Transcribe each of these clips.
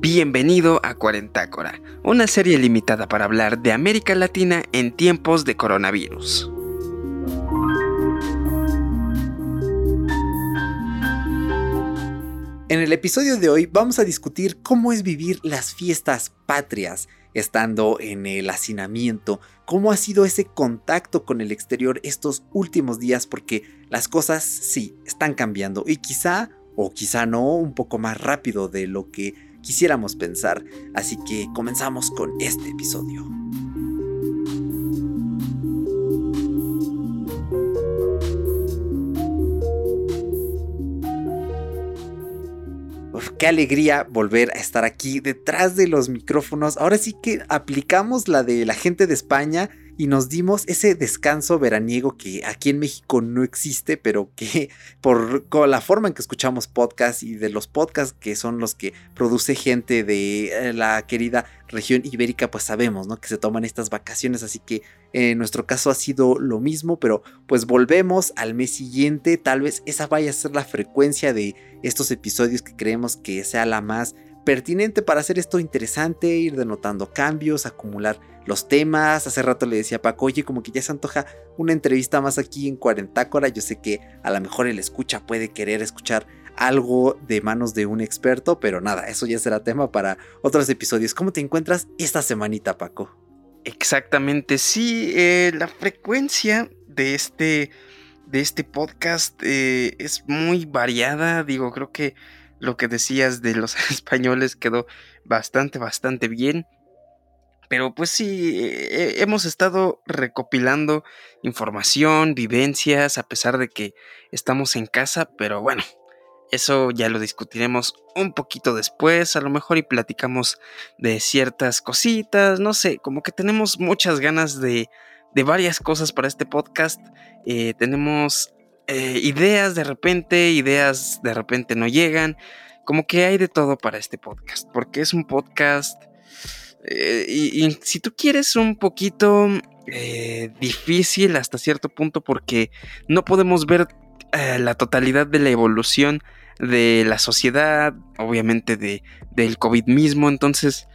Bienvenido a Cuarentácora, una serie limitada para hablar de América Latina en tiempos de coronavirus. En el episodio de hoy vamos a discutir cómo es vivir las fiestas patrias estando en el hacinamiento, cómo ha sido ese contacto con el exterior estos últimos días porque las cosas sí están cambiando y quizá o quizá no un poco más rápido de lo que quisiéramos pensar. Así que comenzamos con este episodio. Qué alegría volver a estar aquí detrás de los micrófonos. Ahora sí que aplicamos la de la gente de España y nos dimos ese descanso veraniego que aquí en México no existe, pero que por la forma en que escuchamos podcasts y de los podcasts que son los que produce gente de eh, la querida región ibérica, pues sabemos, ¿no? Que se toman estas vacaciones, así que en nuestro caso ha sido lo mismo, pero pues volvemos al mes siguiente, tal vez esa vaya a ser la frecuencia de estos episodios que creemos que sea la más pertinente para hacer esto interesante, ir denotando cambios, acumular los temas. Hace rato le decía a Paco, oye, como que ya se antoja una entrevista más aquí en Cuarentácora. Yo sé que a lo mejor el escucha puede querer escuchar algo de manos de un experto, pero nada, eso ya será tema para otros episodios. ¿Cómo te encuentras esta semanita, Paco? Exactamente, sí, eh, la frecuencia de este, de este podcast eh, es muy variada, digo, creo que lo que decías de los españoles quedó bastante, bastante bien. Pero pues sí, eh, hemos estado recopilando información, vivencias, a pesar de que estamos en casa, pero bueno, eso ya lo discutiremos un poquito después, a lo mejor y platicamos de ciertas cositas, no sé, como que tenemos muchas ganas de, de varias cosas para este podcast. Eh, tenemos eh, ideas de repente, ideas de repente no llegan. Como que hay de todo para este podcast, porque es un podcast... Eh, y, si tú quieres un poquito difícil hasta cierto punto porque no podemos ver la totalidad de la evolución de la sociedad, obviamente de, del COVID mismo, entonces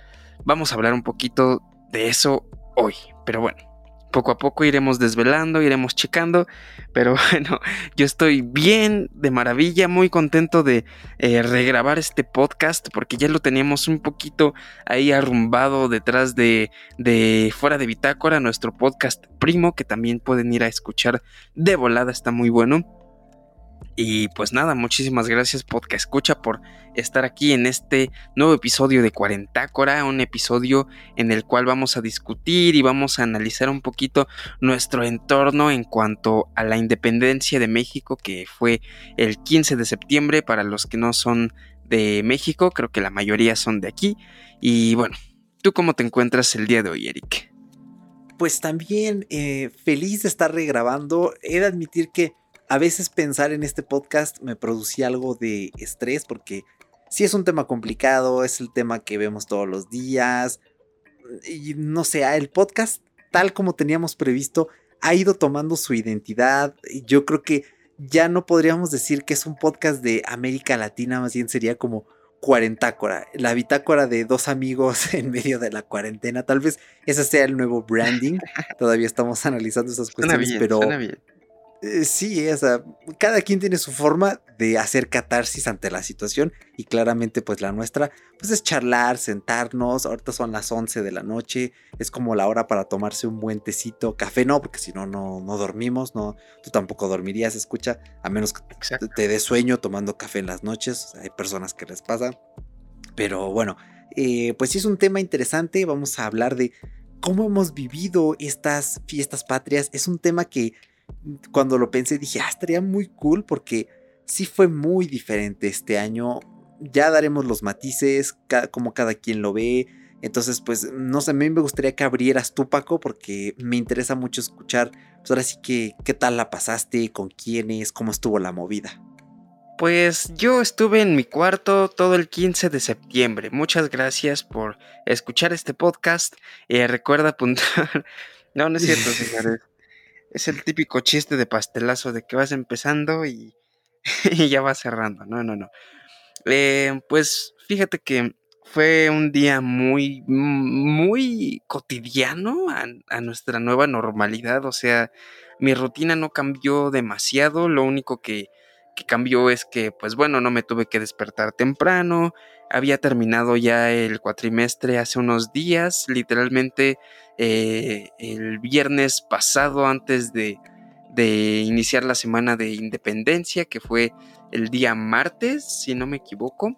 vamos a hablar un poquito de eso hoy, pero bueno poco a poco iremos desvelando, iremos checando, pero bueno, yo estoy bien, de maravilla, muy contento de eh, regrabar este podcast porque ya lo teníamos un poquito ahí arrumbado detrás de, de Fuera de Bitácora, nuestro podcast primo, que también pueden ir a escuchar de volada, está muy bueno. Y pues nada, muchísimas gracias Podcast Escucha por estar aquí en este nuevo episodio de Cuarentácora, un episodio en el cual vamos a discutir y vamos a analizar un poquito nuestro entorno en cuanto a la independencia de México que fue el 15 de septiembre para los que no son de México, creo que la mayoría son de aquí. Y bueno, ¿tú cómo te encuentras el día de hoy, Eric? Pues también eh, feliz de estar regrabando. He de admitir que a veces pensar en este podcast me producía algo de estrés porque si es un tema complicado, es el tema que vemos todos los días. Y no sé, el podcast, tal como teníamos previsto, ha ido tomando su identidad. Yo creo que ya no podríamos decir que es un podcast de América Latina, más bien sería como cuarentácora, la bitácora de dos amigos en medio de la cuarentena. Tal vez ese sea el nuevo branding. Todavía estamos analizando esas cuestiones, pero eh, sí, o sea, cada quien tiene su forma de hacer catarsis ante la situación y claramente pues la nuestra pues es charlar, sentarnos, ahorita son las 11 de la noche, es como la hora para tomarse un buen tecito, café no, porque si no, no, no dormimos, no, tú tampoco dormirías, escucha, a menos que te dé sueño tomando café en las noches, hay personas que les pasa, pero bueno, eh, pues sí es un tema interesante, vamos a hablar de cómo hemos vivido estas fiestas patrias, es un tema que cuando lo pensé dije, ah, estaría muy cool porque sí fue muy diferente este año. Ya daremos los matices, como cada quien lo ve. Entonces, pues, no sé, a mí me gustaría que abrieras tú, Paco, porque me interesa mucho escuchar, pues ahora sí que, ¿qué tal la pasaste? ¿Con quiénes? ¿Cómo estuvo la movida? Pues yo estuve en mi cuarto todo el 15 de septiembre. Muchas gracias por escuchar este podcast. Eh, recuerda apuntar. no, no es cierto, señores. Es el típico chiste de pastelazo de que vas empezando y, ya vas cerrando. No, no, no. Eh, pues fíjate que fue un día muy, muy cotidiano a, nuestra nueva normalidad. O sea, mi rutina no cambió demasiado. Lo único que, que, cambió es que, pues bueno, no me tuve que despertar temprano. Había terminado ya el cuatrimestre hace unos días. Literalmente eh, el viernes pasado, antes de, de iniciar la semana de independencia, que fue el día martes, si no me equivoco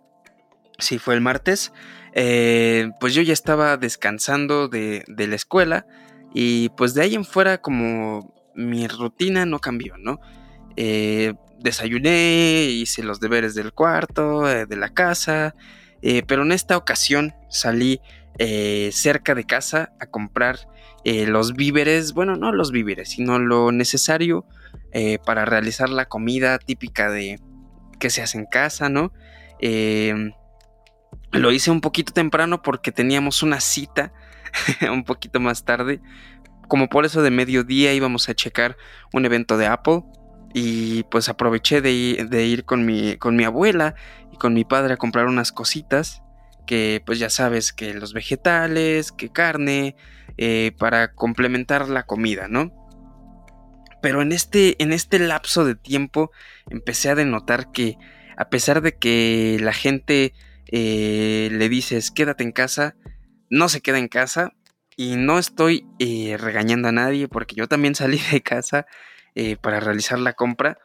sí fue el martes, eh, pues yo ya estaba descansando de, la escuela y pues de ahí en fuera como mi rutina no cambió, ¿no? Eh, desayuné, hice los deberes del cuarto, eh, de la casa, pero en esta ocasión salí cerca de casa a comprar los víveres, bueno, no los víveres, sino lo necesario para realizar la comida típica de que se hace en casa, ¿no? Lo hice un poquito temprano porque teníamos una cita un poquito más tarde. Como por eso de mediodía íbamos a checar un evento de Apple. Y pues aproveché de, ir con mi, con mi abuela y con mi padre a comprar unas cositas. Que pues ya sabes que los vegetales, que carne, eh, para complementar la comida, ¿no? Pero en este, en este lapso de tiempo empecé a denotar que a pesar de que la gente eh, le dices quédate en casa, no se queda en casa y no estoy eh, regañando a nadie porque yo también salí de casa eh, para realizar la compra.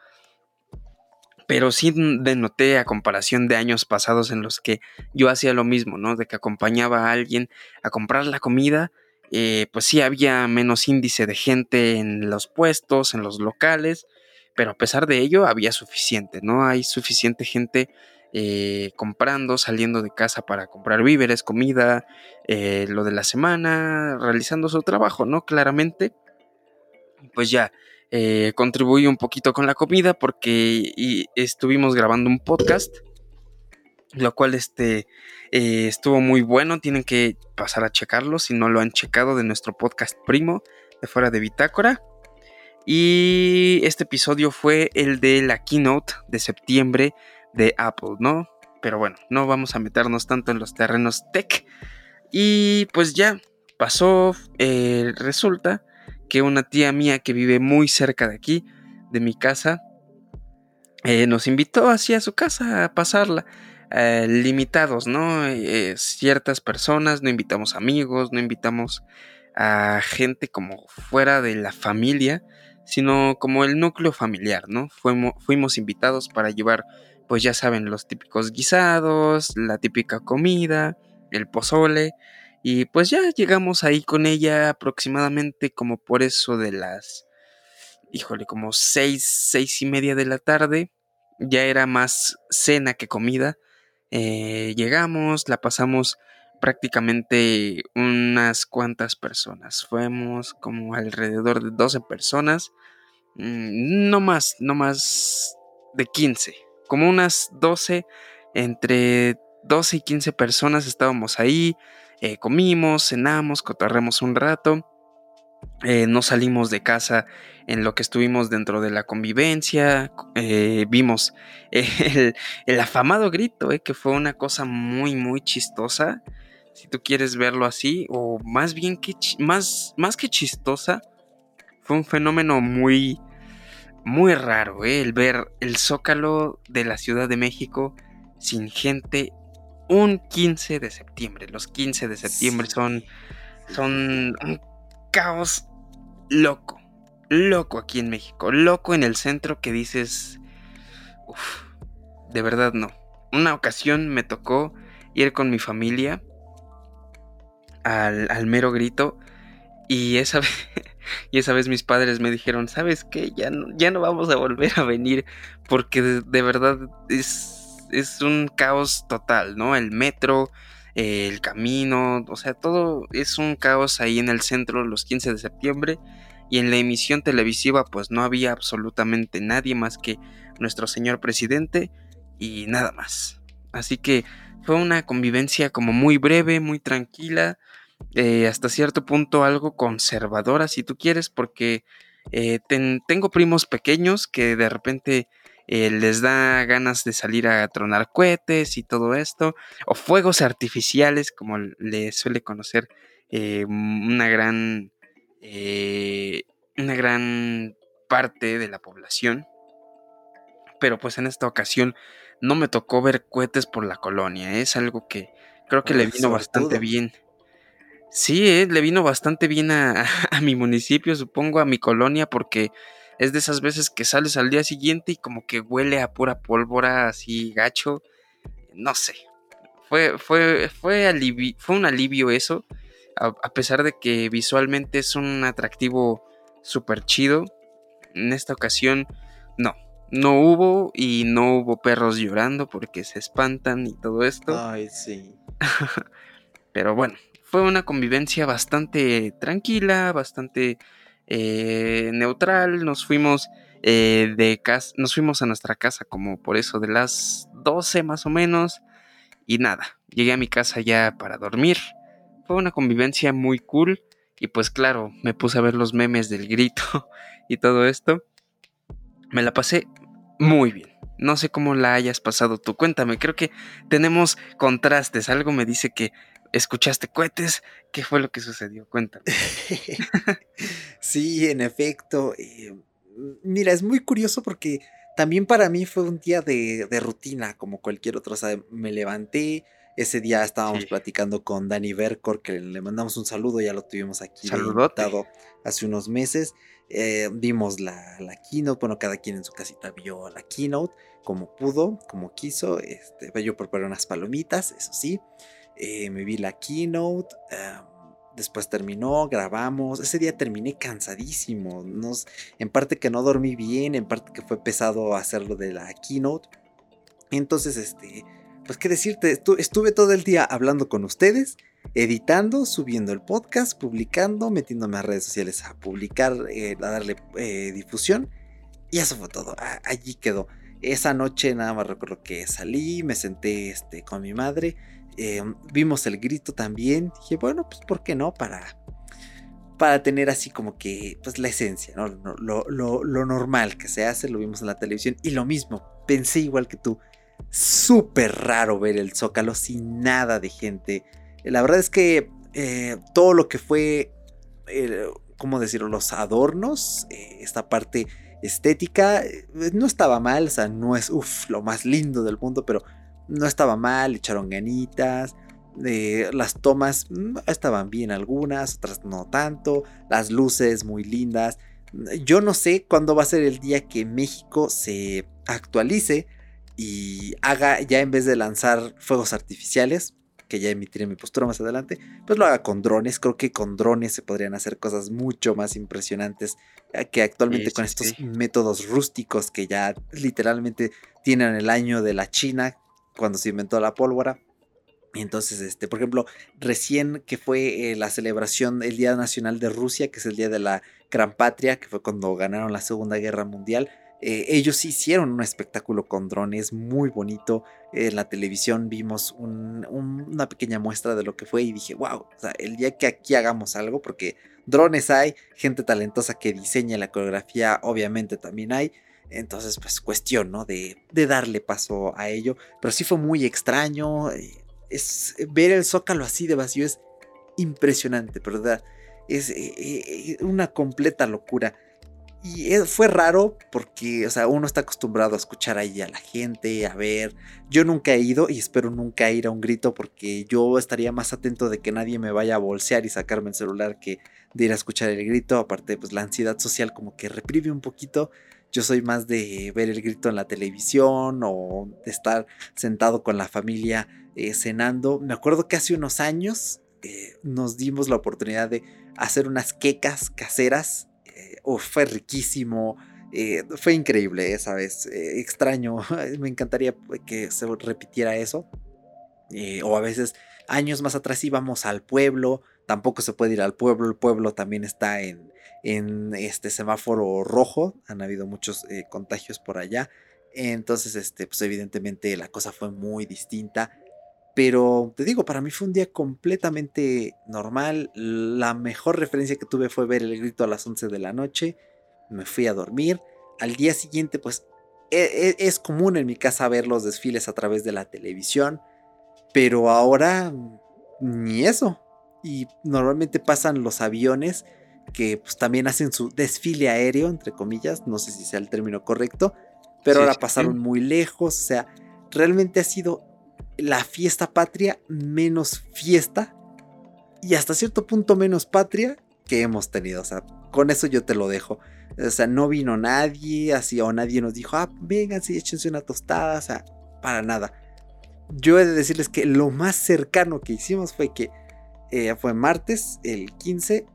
Pero sí denoté a comparación de años pasados en los que yo hacía lo mismo, ¿no? De que acompañaba a alguien a comprar la comida, pues sí había menos índice de gente en los puestos, en los locales, pero a pesar de ello había suficiente, ¿no? Hay suficiente gente eh, comprando, saliendo de casa para comprar víveres, comida, eh, lo de la semana, realizando su trabajo, ¿no? Claramente, pues ya eh, contribuí un poquito con la comida porque estuvimos grabando un podcast, lo cual este, estuvo muy bueno, tienen que pasar a checarlo si no lo han checado de nuestro podcast primo de fuera de Bitácora. Y este episodio fue el de la keynote de septiembre de Apple, ¿no? Pero bueno, no vamos a meternos tanto en los terrenos tech. Y pues ya pasó, eh, resulta que una tía mía que vive muy cerca de aquí, de mi casa, eh, nos invitó así a su casa a pasarla. Eh, limitados, ¿no? ciertas personas, no invitamos amigos, no invitamos a gente como fuera de la familia, sino como el núcleo familiar, ¿no? Fuimos invitados para llevar pues ya saben, los típicos guisados, la típica comida, el pozole. Y pues ya llegamos ahí con ella aproximadamente como por eso de las, híjole, como seis, seis y media de la tarde. Ya era más cena que comida. Eh, llegamos, la pasamos prácticamente unas cuantas personas. Fuimos como alrededor de 12 personas. Mm, no más, no más de 15 como unas 12, entre 12 y 15 personas estábamos ahí, eh, comimos, cenamos, cotarremos un rato. Eh, no salimos de casa en lo que estuvimos dentro de la convivencia. Eh, vimos el, afamado grito, que fue una cosa muy, muy chistosa. Si tú quieres verlo así, o más bien que más, más que chistosa, fue un fenómeno muy, muy raro. El ver el zócalo de la Ciudad de México sin gente un 15 de septiembre. Los 15 de septiembre son, son un caos loco. Loco aquí en México. Loco en el centro que dices... Uf, de verdad no. Una ocasión me tocó ir con mi familia al, al mero grito. Y esa vez, y esa vez mis padres me dijeron, ¿sabes qué? Ya no, ya no vamos a volver a venir porque de, verdad es, es un caos total, ¿no? El metro, el camino, o sea, todo es un caos ahí en el centro los 15 de septiembre. Y en la emisión televisiva pues no había absolutamente nadie más que nuestro señor presidente y nada más. Así que fue una convivencia como muy breve, muy tranquila, eh, hasta cierto punto algo conservadora, si tú quieres, porque Eh, tengo primos pequeños que de repente eh, les da ganas de salir a tronar cohetes y todo esto, o fuegos artificiales, como le suele conocer eh, una gran una gran parte de la población. Pero pues en esta ocasión no me tocó ver cohetes por la colonia. Es algo que creo que le vino bastante bien. Sí, eh, le vino bastante bien a, mi municipio, supongo, a mi colonia, porque es de esas veces que sales al día siguiente y como que huele a pura pólvora así gacho. No sé. Fue, fue, fue, fue un alivio eso. A, pesar de que visualmente es un atractivo súper chido. En esta ocasión, no. No hubo y no hubo perros llorando porque se espantan y todo esto. Ay, sí. Pero bueno, fue una convivencia bastante tranquila, bastante eh, neutral. Nos fuimos eh, de casa, nos fuimos a nuestra casa como por eso de las 12 más o menos. Y nada, llegué a mi casa ya para dormir. Fue una convivencia muy cool. Y pues claro, me puse a ver los memes del grito y todo esto. Me la pasé muy bien. No sé cómo la hayas pasado tú. Cuéntame, creo que tenemos contrastes. Algo me dice que escuchaste cohetes. ¿Qué fue lo que sucedió? Cuéntame. sí, en efecto. Eh, mira, es muy curioso porque también para mí fue un día de, rutina, como cualquier otro. O sea, me levanté. Ese día estábamos platicando con Dani Bercor, que le mandamos un saludo, ya lo tuvimos aquí invitado hace unos meses. Eh, vimos la, la, keynote, bueno, cada quien en su casita vio la keynote como pudo, como quiso. Este, yo preparé unas palomitas, eso sí. Eh, me vi la keynote, después terminó, grabamos, ese día terminé cansadísimo, nos, en parte que no dormí bien, en parte que fue pesado hacerlo de la keynote. Entonces, este, pues qué decirte, estuve todo el día hablando con ustedes, editando, subiendo el podcast, publicando, metiéndome a redes sociales a publicar, eh, a darle eh, difusión. Y eso fue todo, allí quedó. Esa noche nada más recuerdo que salí, me senté este, con mi madre Em, vimos el grito también. Dije, bueno, pues ¿por qué no? Para, para tener así como que, pues la esencia, ¿no? Lo, normal que se hace, lo vimos en la televisión. Y lo mismo, pensé igual que tú. Súper raro ver el zócalo sin nada de gente. La verdad es que eh, todo lo que fue, ¿cómo decirlo? Los adornos, eh, esta parte estética, eh, no estaba mal, o sea, no es, uff, lo más lindo del mundo, pero no estaba mal, echaron ganitas. Eh, las tomas mm, estaban bien algunas, otras no tanto. Las luces muy lindas. Yo no sé cuándo va a ser el día que México se actualice y haga ya en vez de lanzar fuegos artificiales, que ya emitiré mi postura más adelante, pues lo haga con drones. Creo que con drones se podrían hacer cosas mucho más impresionantes eh, que actualmente con estos métodos rústicos que ya literalmente tienen el año de la China, cuando se inventó la pólvora. Entonces, este, por ejemplo, recién que fue eh, la celebración, el Día Nacional de Rusia, que es el Día de la Gran Patria, que fue cuando ganaron la Segunda Guerra Mundial, eh, ellos hicieron un espectáculo con drones muy bonito. En la televisión vimos una pequeña muestra de lo que fue y dije, wow, el día que aquí hagamos algo, porque drones hay, gente talentosa que diseña la coreografía, obviamente también hay. Entonces, pues cuestión, ¿no? De, darle paso a ello. Pero sí fue muy extraño. Eh, es, ver el zócalo así de vacío es impresionante, ¿verdad? Es eh, eh, una completa locura. Y fue raro porque, o sea, uno está acostumbrado a escuchar ahí a la gente, a ver. Yo nunca he ido y espero nunca ir a un grito porque yo estaría más atento de que nadie me vaya a bolsear y sacarme el celular que de ir a escuchar el grito. Aparte, pues la ansiedad social como que reprime un poquito. Yo soy más de ver el grito en la televisión o de estar sentado con la familia eh, cenando. Me acuerdo que hace unos años eh, nos dimos la oportunidad de hacer unas quecas caseras. Eh, fue riquísimo. fue increíble esa vez. extraño. Me encantaría que se repitiera eso. o a veces años más atrás íbamos al pueblo. Tampoco se puede ir al pueblo. El pueblo también está en, este semáforo rojo. Han habido muchos eh, contagios por allá. Entonces, este, pues evidentemente la cosa fue muy distinta. Pero te digo, para mí fue un día completamente normal. La mejor referencia que tuve fue ver el grito a las 11 de la noche. me fui a dormir. Al día siguiente, pues e, e, es, común en mi casa ver los desfiles a través de la televisión, pero ahora ni eso. Y normalmente pasan los aviones que pues, también hacen su desfile aéreo, entre comillas, no sé si sea el término correcto, pero ahora pasaron muy lejos, o sea, realmente ha sido la fiesta patria menos fiesta y hasta cierto punto menos patria que hemos tenido, o sea, con eso yo te lo dejo. O sea, no vino nadie, así, o nadie nos dijo, ah, vengan, sí, échense una tostada, o sea, para nada. Yo he de decirles que lo más cercano que hicimos fue que eh, fue martes, el 15,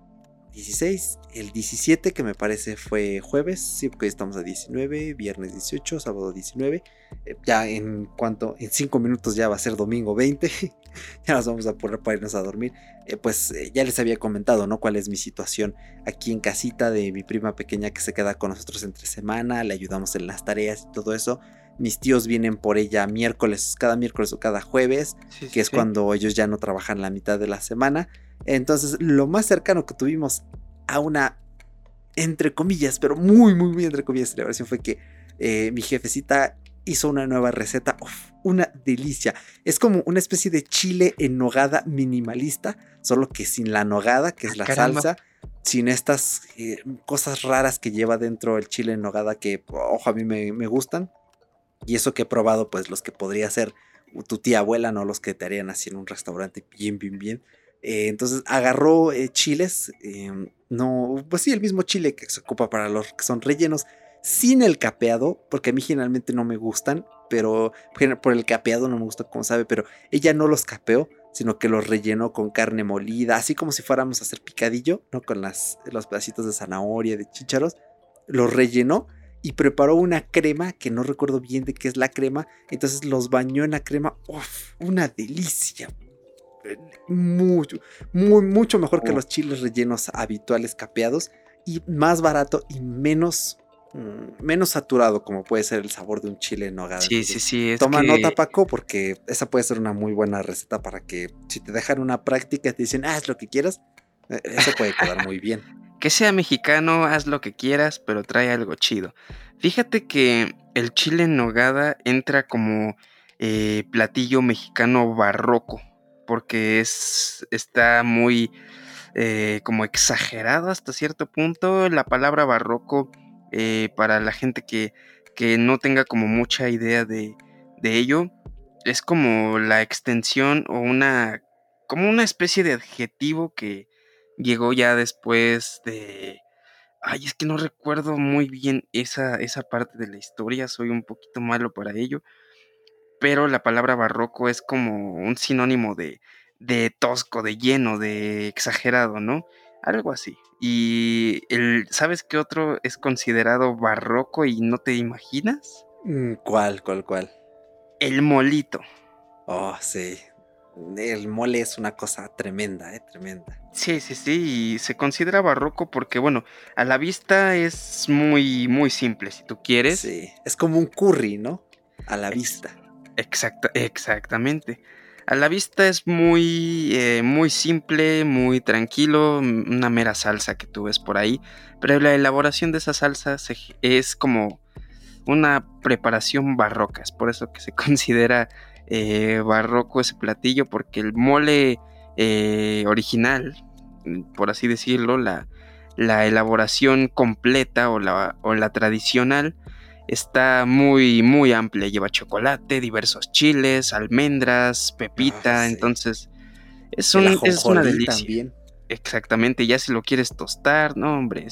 16, el 17, que me parece fue jueves, sí, porque hoy estamos a 19, viernes 18, sábado 19. Eh, ya en cuanto, en 5 minutos ya va a ser domingo 20, ya nos vamos a poner para irnos a dormir. Eh, pues ya les había comentado, ¿no? Cuál es mi situación aquí en casita de mi prima pequeña que se queda con nosotros entre semana, le ayudamos en las tareas y todo eso. Mis tíos vienen por ella miércoles, cada miércoles o cada jueves, que es cuando ellos ya no trabajan la mitad de la semana. Entonces, lo más cercano que tuvimos a una, entre comillas, pero muy, muy, muy entre comillas, celebración fue que eh, mi jefecita hizo una nueva receta. una delicia. Es como una especie de chile en nogada minimalista, solo que sin la nogada, que es ah, la salsa, sin estas eh, cosas raras que lleva dentro el chile en nogada que, ojo, a mí me, me gustan. Y eso que he probado, pues los que podría ser tu tía abuela, no los que te harían así en un restaurante bien, bien, bien. Eh, entonces agarró eh, chiles, em, no, pues sí, el mismo chile que se ocupa para los que son rellenos, sin el capeado, porque a mí generalmente no me gustan, pero por el capeado no me gusta como sabe, pero ella no los capeó, sino que los rellenó con carne molida, así como si fuéramos a hacer picadillo, ¿no? Con las, los pedacitos de zanahoria, de chícharos, los rellenó y preparó una crema que no recuerdo bien de qué es la crema. Entonces los bañó en la crema. Uf, una delicia. Mucho, muy, mucho mejor que los chiles rellenos habituales capeados. Y más barato y menos, mm, menos saturado como puede ser el sabor de un chile en nogada. Sí, sí, sí. toma nota, Paco, porque esa puede ser una muy buena receta para que si te dejan una práctica y te dicen, haz lo que quieras, eh, eso puede quedar muy bien. Que sea mexicano, haz lo que quieras, pero trae algo chido. Fíjate que el chile en nogada entra como eh, platillo mexicano barroco, porque es, está muy eh, como exagerado hasta cierto punto. La palabra barroco, eh, para la gente que, que, no tenga como mucha idea de, de ello, es como la extensión o una, como una especie de adjetivo que llegó ya después de... Ay, es que no recuerdo muy bien esa, esa parte de la historia, soy un poquito malo para ello, pero la palabra barroco es como un sinónimo de, de tosco, de lleno, de exagerado, ¿no? Algo así. Y el, ¿sabes qué otro es considerado barroco y no te imaginas? Mm, ¿Cuál, cuál, cuál? El molito. Oh, sí el mole es una cosa tremenda, ¿eh? Tremenda. Sí, sí, sí, y se considera barroco porque, bueno, a la vista es muy, muy simple, si tú quieres. Sí, es como un curry, ¿no? A la vista. Exacta, exactamente. A la vista es muy, eh, muy simple, muy tranquilo, una mera salsa que tú ves por ahí, pero la elaboración de esa salsa es como una preparación barroca, es por eso que se considera eh, barroco ese platillo porque el mole eh, original, por así decirlo, la, la elaboración completa o la, o la, tradicional está muy, muy amplia. Lleva chocolate, diversos chiles, almendras, pepita, ah, entonces es, un, es una delicia. Exactamente, ya si lo quieres tostar, no hombre,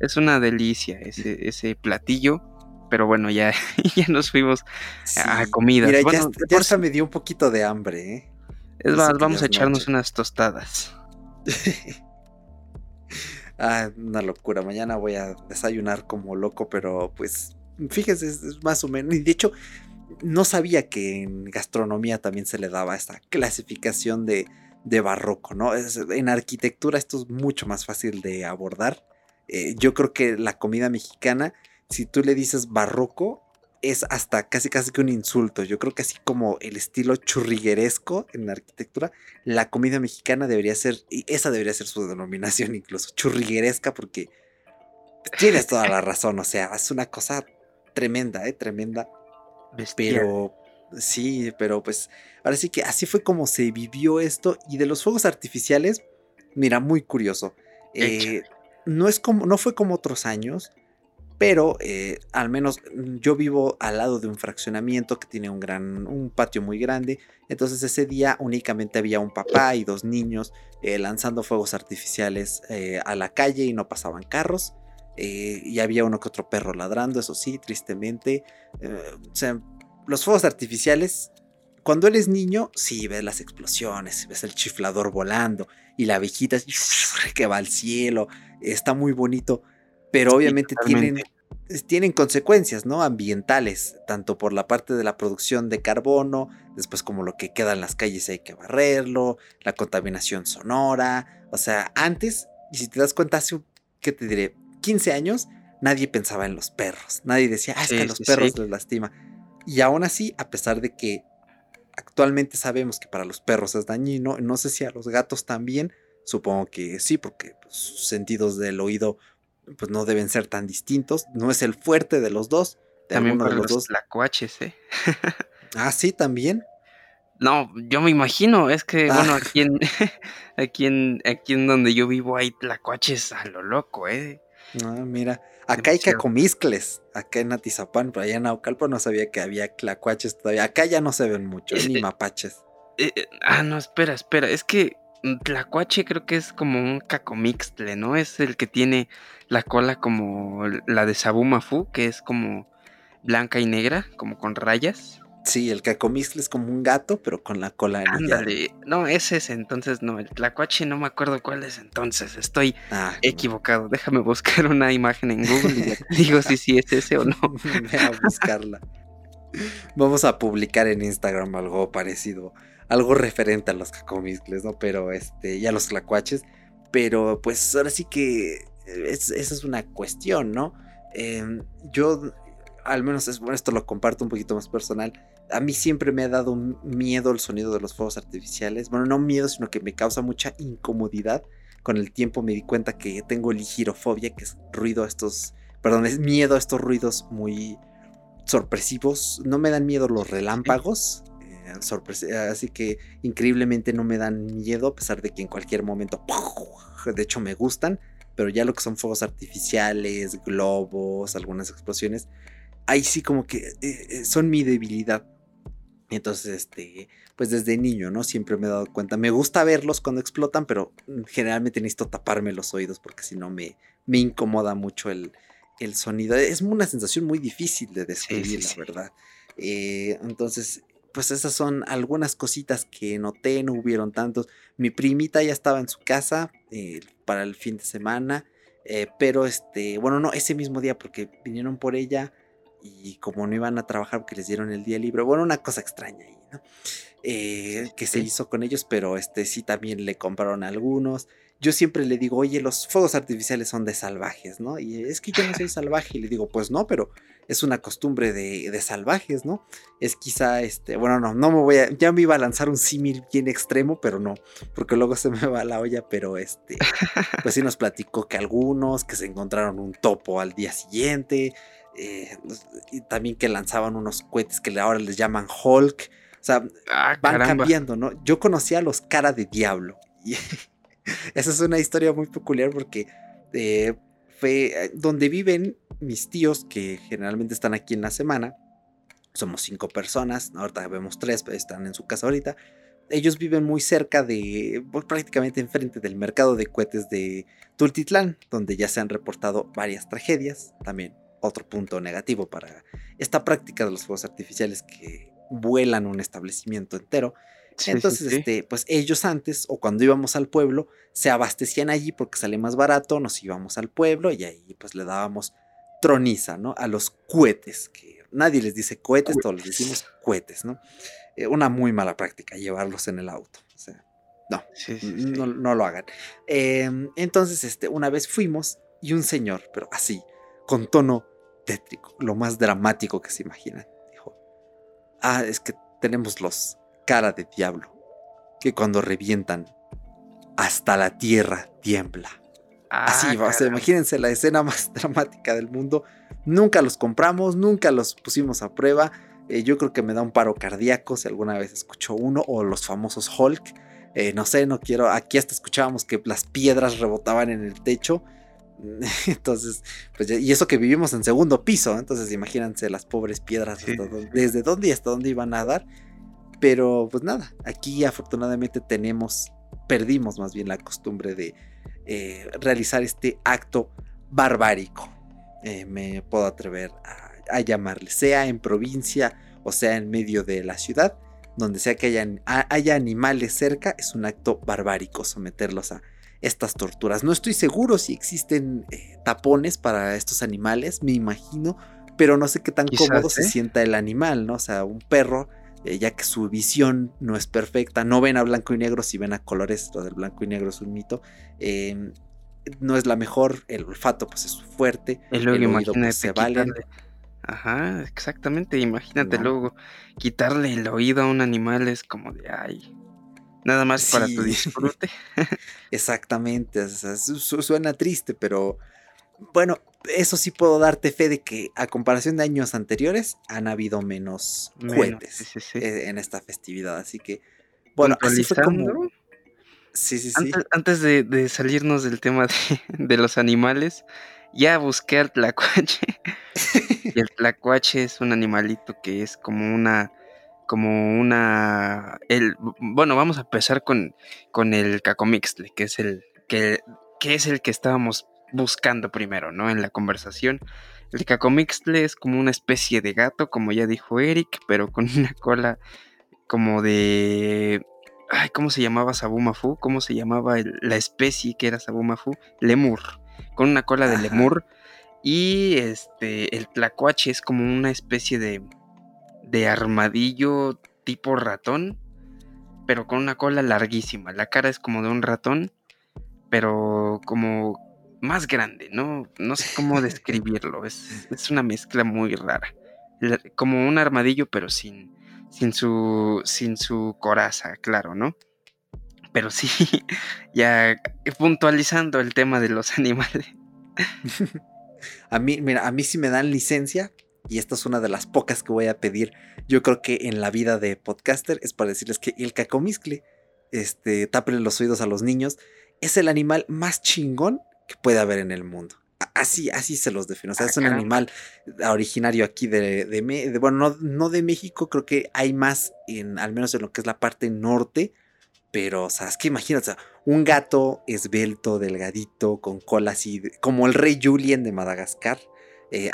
es, una delicia ese, ese platillo. Pero bueno, ya, ya nos fuimos a comida. Mira, ya, me dio un poquito de hambre, ¿eh? Es más, vamos a echarnos unas tostadas. ah, una locura. Mañana voy a desayunar como loco, pero pues fíjese, es, más o menos. Y de hecho, no sabía que en gastronomía también se le daba esta clasificación de, de barroco, ¿no? en arquitectura esto es mucho más fácil de abordar. Eh, yo creo que la comida mexicana si tú le dices barroco, es hasta casi casi que un insulto. Yo creo que así como el estilo churrigueresco en la arquitectura, la comida mexicana debería ser, y esa debería ser su denominación incluso, churrigueresca, porque Tienes toda la razón, o sea, es una cosa tremenda, ¿eh? Tremenda. Pero sí, pero pues ahora sí que así fue como se vivió esto y de los fuegos artificiales, mira, muy curioso. Eh, no es como, no fue como otros años, pero eh, al menos yo vivo al lado de un fraccionamiento que tiene un gran, un patio muy grande. Entonces ese día únicamente había un papá y dos niños eh, lanzando fuegos artificiales a la calle y no pasaban carros. y había uno que otro perro ladrando, eso sí, tristemente. o sea, los fuegos artificiales, cuando eres niño, sí ves las explosiones, ves el chiflador volando y la abejita que va al cielo, está muy bonito, pero obviamente tienen, tienen consecuencias, ¿no? Ambientales, tanto por la parte de la producción de carbono, después como lo que queda en las calles hay que barrerlo, la contaminación sonora, o sea, antes, y si te das cuenta, hace, ¿qué te diré? 15 años, nadie pensaba en los perros, nadie decía, ah, es que a los perros les lastima. Y aún así, a pesar de que actualmente sabemos que para los perros es dañino, no sé si a los gatos también, supongo que sí, porque sus sentidos del oído pues no deben ser tan distintos, no es el fuerte de los dos. también para los, dos. tlacuaches, ¿eh? ah, sí, también. No, yo me imagino, es que, bueno, ah. aquí en, aquí en, aquí en donde yo vivo hay tlacuaches a lo loco, ¿eh? Ah, mira. Acá hay cacomiscles, acá en Atizapán, pero allá en Naucalpa no sabía que había tlacuaches todavía. Acá ya no se ven mucho, ni mapaches. Eh, eh, ah, no, espera, espera. Es que tlacuache creo que es como un cacomixtle, ¿no? Es el que tiene la cola como la de Sabumafu, que es como blanca y negra, como con rayas. Sí, el cacomistle es como un gato, pero con la cola Ándale. No, ese es entonces, no, el tlacuache no me acuerdo cuál es entonces. Estoy ah, equivocado. Déjame buscar una imagen en Google y digo si sí es ese o no. Voy a buscarla. Vamos a publicar en Instagram algo parecido, algo referente a los cacomistles, ¿no? Pero este, ya los tlacuaches. Pero pues ahora sí que esa es una cuestión, ¿no? Em, yo al menos es, bueno, esto lo comparto un poquito más personal. A mí siempre me ha dado miedo el sonido de los fuegos artificiales. Bueno, no miedo, sino que me causa mucha incomodidad. Con el tiempo me di cuenta que tengo ligirofobia, que es ruido a estos, perdón, es miedo a estos ruidos muy sorpresivos. No me dan miedo los relámpagos, eh, así que increíblemente no me dan miedo, a pesar de que en cualquier momento, de hecho me gustan, pero ya lo que son fuegos artificiales, globos, algunas explosiones, ahí sí como que eh, eh, son mi debilidad. Entonces, este, pues desde niño, ¿no? Siempre me he dado cuenta. Me gusta verlos cuando explotan, pero generalmente necesito taparme los oídos porque si no me, me incomoda mucho el, el, sonido. Es una sensación muy difícil de describir, la verdad. Eh, entonces, pues esas son algunas cositas que noté, no hubieron tantos. Mi primita ya estaba en su casa para el fin de semana, pero este, bueno, no, ese mismo día porque vinieron por ella y como no iban a trabajar porque les dieron el día libre, bueno, una cosa extraña ahí, ¿no? Eh, que se hizo con ellos, pero este sí también le compraron algunos. Yo siempre le digo, oye, los fuegos artificiales son de salvajes, ¿no? Y es que yo no soy salvaje. Y le digo, pues no, pero es una costumbre de, de salvajes, ¿no? Es quizá, este, bueno, no, no me voy a, ya me iba a lanzar un símil bien extremo, pero no, porque luego se me va la olla, pero este, pues sí nos platicó que algunos, que se encontraron un topo al día siguiente, eh, y también que lanzaban unos cohetes que ahora les llaman Hulk. O sea, ah, van cambiando, ¿no? Yo conocía a los cara de diablo. Y esa es una historia muy peculiar porque eh, fue eh, donde viven mis tíos, que generalmente están aquí en la semana. Somos cinco personas, ahorita vemos tres, pero están en su casa ahorita. Ellos viven muy cerca de, pues, prácticamente enfrente del mercado de cohetes de Tultitlán, donde ya se han reportado varias tragedias. También otro punto negativo para esta práctica de los fuegos artificiales que vuelan un establecimiento entero. Entonces, este, pues ellos antes o cuando íbamos al pueblo se abastecían allí porque sale más barato, nos íbamos al pueblo y ahí pues le dábamos troniza, ¿no? A los cohetes, que nadie les dice cohetes, todos les decimos cohetes, ¿no? Eh, una muy mala práctica llevarlos en el auto. O sea, no, no, no, lo hagan. Em, entonces, este, una vez fuimos y un señor, pero así, con tono tétrico, lo más dramático que se imaginan. Dijo, ah, es que tenemos los cara de diablo, que cuando revientan, hasta la tierra tiembla. Así, ah, imagínense la escena más dramática del mundo. Nunca los compramos, nunca los pusimos a prueba. Eh, yo creo que me da un paro cardíaco si alguna vez escucho uno, o los famosos Hulk. Eh, no sé, no quiero. Aquí hasta escuchábamos que las piedras rebotaban en el techo. Entonces, pues, y eso que vivimos en segundo piso. Entonces, imagínense las pobres piedras, desde dónde y hasta dónde iban a dar. Pero, pues nada, aquí afortunadamente tenemos, perdimos más bien la costumbre de eh, realizar este acto barbárico. me puedo atrever a a llamarle, sea en provincia o sea en medio de la ciudad, donde sea que haya, animales cerca, es un acto barbárico someterlos a estas torturas. No estoy seguro si existen eh, tapones para estos animales, me imagino, pero no sé qué tan cómodo se ¿eh? sienta el animal, ¿no? O sea, un perro, eh, ya que su visión no es perfecta, no ven a blanco y negro, si ven a colores, lo del blanco y negro es un mito. Em, no es la mejor, el olfato pues es fuerte, el, oído pues, se vale. Ajá, exactamente. Imagínate luego quitarle el oído a un animal es como de ay. Nada más para tu disfrute. exactamente. suena triste, pero bueno, eso sí puedo darte fe de que a comparación de años anteriores han habido menos, juguetes e, en esta festividad. Así que, bueno, así fue como. Sí, sí, sí. Antes, de, salirnos del tema de, de los animales, ya busqué al tlacuache. y el tlacuache es un animalito que es como una. Como una. El, bueno, vamos a empezar con, con el cacomixtle, que es el que, que es el que estábamos buscando primero, ¿no? En la conversación. El cacomixtle es como una especie de gato, como ya dijo Eric, pero con una cola como de. Ay, ¿cómo se llamaba Sabumafu? ¿Cómo se llamaba la especie que era Sabumafu? Lemur con una cola de lemur. Y este, el tlacuache es como una especie de, de armadillo tipo ratón, pero con una cola larguísima. La cara es como de un ratón, pero como más grande, ¿no? No sé cómo describirlo. Es, es una mezcla muy rara. Como un armadillo, pero sin, sin, su, sin su coraza, claro, ¿no? Pero sí, ya puntualizando el tema de los animales. a mí, mira, a mí sí me dan licencia, y esta es una de las pocas que voy a pedir, yo creo que en la vida de podcaster, es para decirles que el cacomiscle, este, tápenle los oídos a los niños, es el animal más chingón que puede haber en el mundo. Así, así se los defino. O sea, ah, es un animal originario aquí de, de, bueno, no, no, de México, creo que hay más en, al menos en lo que es la parte norte, pero, o sea, es que imagínate, un gato esbelto, delgadito, con cola así, como el rey Julien de Madagascar, eh,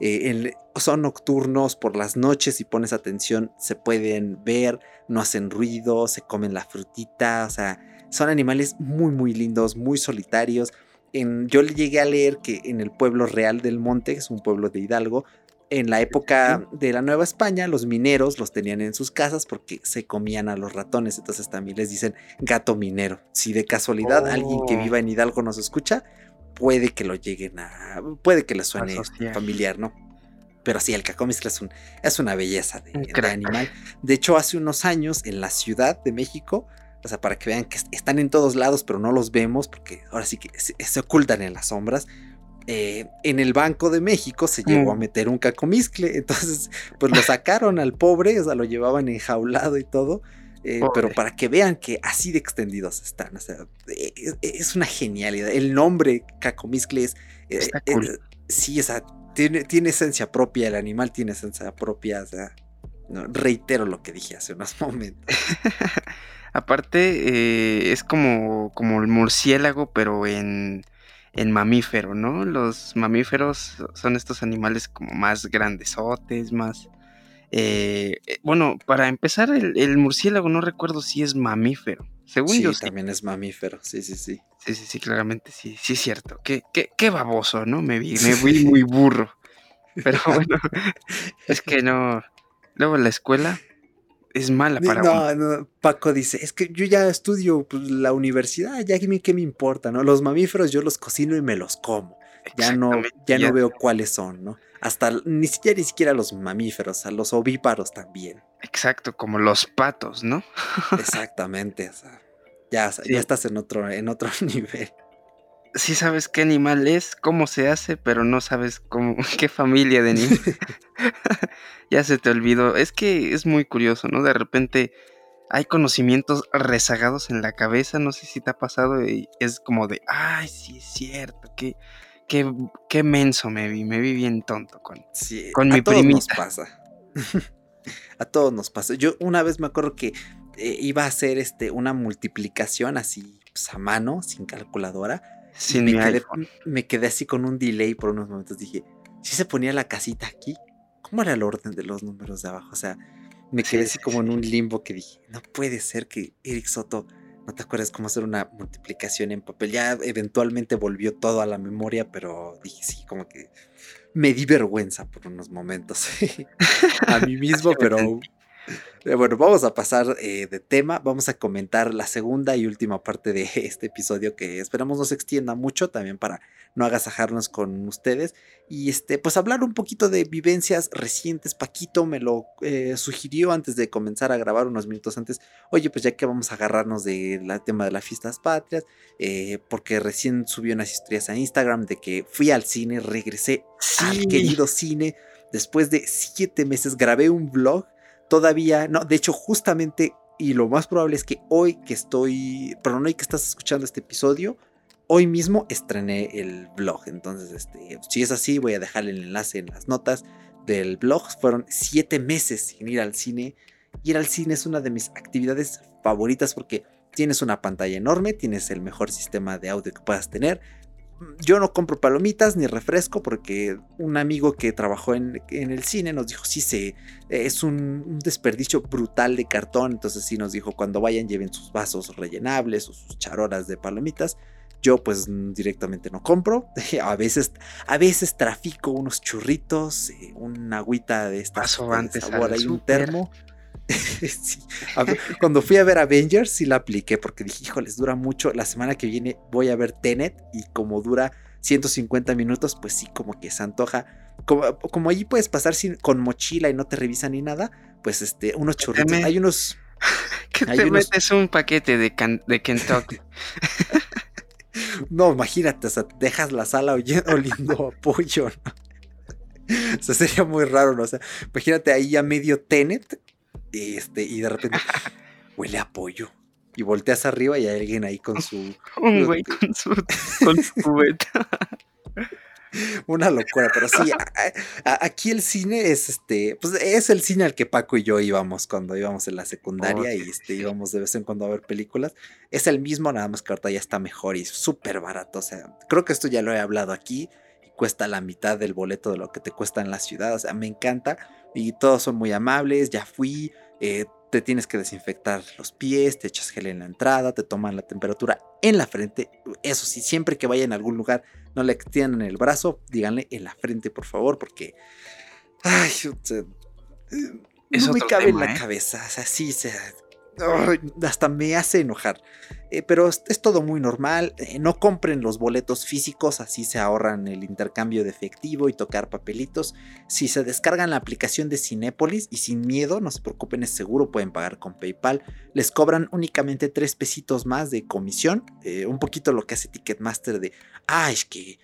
eh son nocturnos por las noches, si pones atención, se pueden ver, no hacen ruido, se comen la frutita, o sea, son animales muy, muy lindos, muy solitarios. En, yo llegué a leer que en el pueblo real del monte, que es un pueblo de Hidalgo, en la época de la Nueva España, los mineros los tenían en sus casas porque se comían a los ratones. Entonces también les dicen gato minero. Si de casualidad alguien que viva en oh. Hidalgo nos escucha, puede que lo lleguen a. puede que le suene familiar, ¿no? Pero sí, el cacomiscle es, un, es una belleza de, animal. De hecho, hace unos años en la Ciudad de México, o sea, para que vean que están en todos lados, pero no los vemos porque ahora sí que se ocultan en las sombras. Eh, en el Banco de México se llegó a meter un cacomiscle, entonces pues lo sacaron al pobre, o sea, lo llevaban enjaulado y todo, eh, pero para que vean que así de extendidos están, o sea, e, e, es, una genialidad, el nombre cacomiscle es, eh, sí, o sea, tiene, tiene, esencia propia, el animal tiene esencia propia, o sea, reitero lo que dije hace unos momentos. Aparte, es como, como el murciélago, pero en en mamífero, ¿no? Los mamíferos son estos animales como más grandesotes, más... Eh, eh, bueno, para empezar, el, murciélago no recuerdo si es mamífero. Según yo sí. también es mamífero, sí, sí, sí. Sí, sí, sí, claramente sí, sí es cierto. Qué, qué, qué baboso, ¿no? Me vi, me vi muy burro. Pero bueno, es que no. Luego la escuela es mala para no, no, Paco dice, es que yo ya estudio pues, la universidad, ya que qué me importa, ¿no? Los mamíferos yo los cocino y me los como. Ya no, ya, no veo cuáles son, ¿no? Hasta ni siquiera ni siquiera los mamíferos, a los ovíparos también. Exacto, como los patos, ¿no? Exactamente, o sea, ya, ya estás en otro, en otro nivel. Sí sabes qué animal es, cómo se hace, pero no sabes cómo, qué familia de animales. ya se te olvidó. Es que es muy curioso, ¿no? De repente hay conocimientos rezagados en la cabeza, no sé si te ha pasado y es como de, ay, sí es cierto, qué, qué, qué menso me vi, me vi bien tonto con, con a mi todos primita. Nos pasa. a todos nos pasa. Yo una vez me acuerdo que eh, iba a hacer este, una multiplicación así pues, a mano, sin calculadora. Sin me, quedé, me quedé así con un delay por unos momentos. Dije, si se ponía la casita aquí, ¿cómo era el orden de los números de abajo? O sea, me quedé así sí, como en un limbo que dije, no puede ser que Eric Soto no te acuerdas cómo hacer una multiplicación en papel. Ya eventualmente volvió todo a la memoria, pero dije, sí, como que me di vergüenza por unos momentos a mí mismo, pero bueno, vamos a pasar eh, de tema, vamos a comentar la segunda y última parte de este episodio que esperamos no se extienda mucho también para no agasajarnos con ustedes y este pues hablar un poquito de vivencias recientes. Paquito me lo eh, sugirió antes de comenzar a grabar unos minutos antes. Oye, pues ya que vamos a agarrarnos del tema de las fiestas patrias, eh, porque recién subió unas historias a Instagram de que fui al cine, regresé al querido cine después de siete meses, grabé un vlog todavía, no, de hecho justamente, y lo más probable es que hoy que estoy, perdón, hoy que estás escuchando este episodio, hoy mismo estrené el blog. Entonces, este, si es así, voy a dejar el enlace en las notas del blog. Fueron siete meses sin ir al cine. Ir al cine es una de mis actividades favoritas porque tienes una pantalla enorme, tienes el mejor sistema de audio que puedas tener. Yo no compro palomitas ni refresco porque un amigo que trabajó en, en el cine nos dijo, sí, se, es un, un desperdicio brutal de cartón. Entonces sí nos dijo, cuando vayan lleven sus vasos rellenables o sus charolas de palomitas. Yo pues directamente no compro. A veces, a veces trafico unos churritos, eh, una agüita de Paso de antes sabor ahí, un termo. Sí, Cuando fui a ver Avengers sí la apliqué porque dije, híjoles, dura mucho. La semana que viene voy a ver Tenet y como dura 150 minutos, pues sí, como que se antoja. Como, como allí puedes pasar sin, con mochila y no te revisan ni nada, pues este, unos churritos. Hay unos, Que Hay te unos- metes un paquete de, can- de Kentucky. No, imagínate, o sea, dejas la sala oye- oliendo a pollo, ¿no? O sea, sería muy raro, ¿no? O sea, imagínate ahí ya medio Tenet este, y de repente huele a pollo. Y volteas arriba y hay alguien ahí con su... Un güey con su, con su cubeta. Una locura, pero sí, a- a- aquí el cine es este, pues es el cine al que Paco y yo íbamos cuando íbamos en la secundaria Oh, y este, íbamos de vez en cuando a ver películas. Es el mismo, nada más que ahorita ya está mejor y súper barato. O sea, creo que esto ya lo he hablado aquí y cuesta la mitad del boleto de lo que te cuesta en la ciudad. O sea, me encanta y todos son muy amables. Ya fui, eh, te tienes que desinfectar los pies, te echas gel en la entrada, te toman la temperatura en la frente. Eso sí, siempre que vayan a algún lugar no le extiendan el brazo, díganle en la frente, por favor, porque. Ay, eh, Es no me otro cabe tema, en la ¿eh? cabeza. O sea, sí, o sea, hasta me hace enojar. Eh, pero es, todo muy normal. eh, no compren los boletos físicos, así se ahorran el intercambio de efectivo y tocar papelitos. Si se descargan la aplicación de Cinépolis y sin miedo, no se preocupen, es seguro, pueden pagar con PayPal. Les cobran únicamente tres pesitos más de comisión. eh, un poquito lo que hace Ticketmaster de, ah, es que,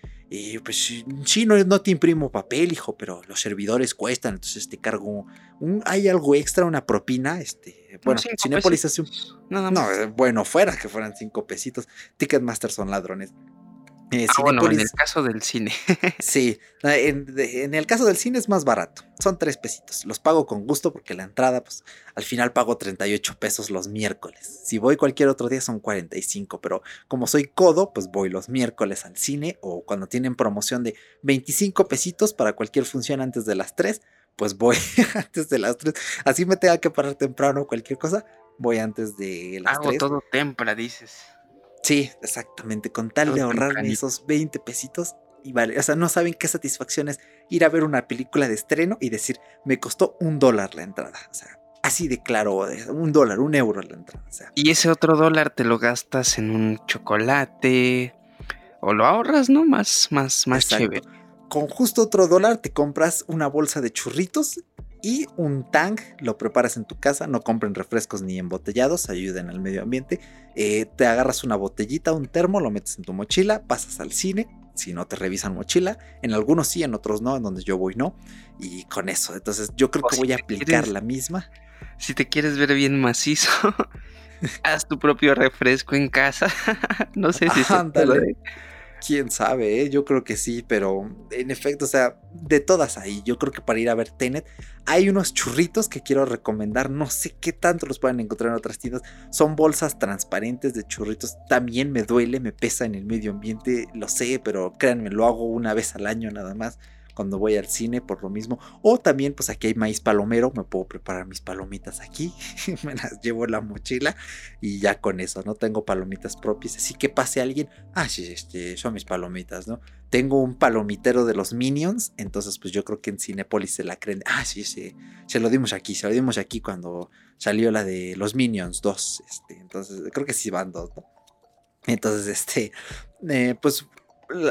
pues sí, no, no te imprimo papel, hijo, pero los servidores cuestan, entonces te cargo, un, hay algo extra, una propina, este, bueno, cinco Cinépolis hace un... Nada No, más. eh, bueno, fuera que fueran cinco pesitos. Ticketmaster son ladrones. Eh, Ah, bueno, en el caso del cine. Sí, en, de- en el caso del cine es más barato. Son tres pesitos. Los pago con gusto porque la entrada, pues al final pago 38 pesos los miércoles. Si voy cualquier otro día son 45, pero como soy codo, pues voy los miércoles al cine o cuando tienen promoción de 25 pesitos para cualquier función antes de las 3, pues voy antes de las 3. Así me tenga que parar temprano o cualquier cosa, voy antes de las Hago 3. todo tempra, dices. Sí, exactamente. Con tal de ahorrarme tempranito. esos 20 pesitos. Y vale, o sea, no saben qué satisfacción es ir a ver una película de estreno y decir, me costó un dólar la entrada. O sea, así de claro, un dólar, un euro la entrada. O sea, Y ese otro dólar te lo gastas en un chocolate. O lo ahorras, ¿no? Más, más, más exacto. chévere. Con justo otro dólar te compras una bolsa de churritos y un tank, lo preparas en tu casa, no compren refrescos ni embotellados, ayuden al medio ambiente. Eh, te agarras una botellita, un termo, lo metes en tu mochila, pasas al cine, si no te revisan mochila, en algunos sí, en otros no, en donde yo voy no, y con eso, entonces yo creo que voy a aplicar la misma. Si te quieres ver bien macizo, haz tu propio refresco en casa, no sé si... Ándale. Quién sabe, ¿eh? yo creo que sí, pero en efecto, o sea, de todas ahí, yo creo que para ir a ver Tenet hay unos churritos que quiero recomendar, no sé qué tanto los pueden encontrar en otras tiendas, son bolsas transparentes de churritos, también me duele, me pesa en el medio ambiente, lo sé, pero créanme, lo hago una vez al año nada más cuando voy al cine por lo mismo. O también, pues aquí hay maíz palomero, me puedo preparar mis palomitas aquí, me las llevo en la mochila y ya con eso, ¿no? Tengo palomitas propias, así que pase alguien, ah, sí, este, son mis palomitas, ¿no? Tengo un palomitero de los Minions, entonces pues yo creo que en Cinepolis se la creen, ah, sí, sí, se lo dimos aquí, se lo dimos aquí cuando salió la de los Minions 2, este, entonces creo que sí van dos, ¿no? Entonces, este, eh, pues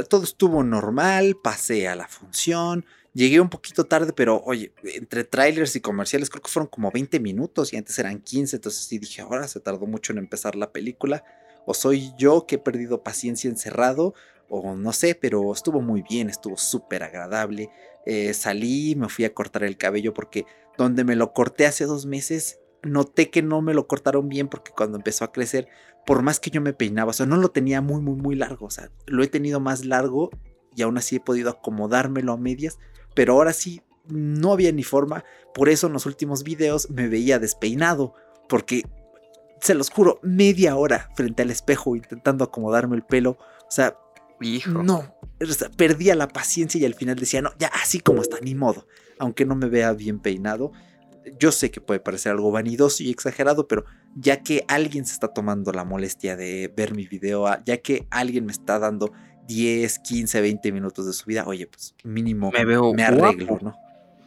todo estuvo normal, pasé a la función, llegué un poquito tarde, pero oye, entre trailers y comerciales creo que fueron como 20 minutos y antes eran 15, entonces sí dije, ahora se tardó mucho en empezar la película, o soy yo que he perdido paciencia encerrado, o no sé, pero estuvo muy bien, estuvo súper agradable. Eh, salí, me fui a cortar el cabello porque donde me lo corté hace dos meses, noté que no me lo cortaron bien porque cuando empezó a crecer por más que yo me peinaba, o sea, no lo tenía muy, muy, muy largo, o sea, lo he tenido más largo y aún así he podido acomodármelo a medias, pero ahora sí no había ni forma, por eso en los últimos videos me veía despeinado, porque se los juro, media hora frente al espejo intentando acomodarme el pelo, o sea, Hijo. no, perdía la paciencia y al final decía, no, ya así como está, ni modo, aunque no me vea bien peinado, yo sé que puede parecer algo vanidoso y exagerado, pero ya que alguien se está tomando la molestia de ver mi video, ah, ya que alguien me está dando 10, 15, 20 minutos de su vida, oye, pues mínimo me, veo me arreglo, ¿no?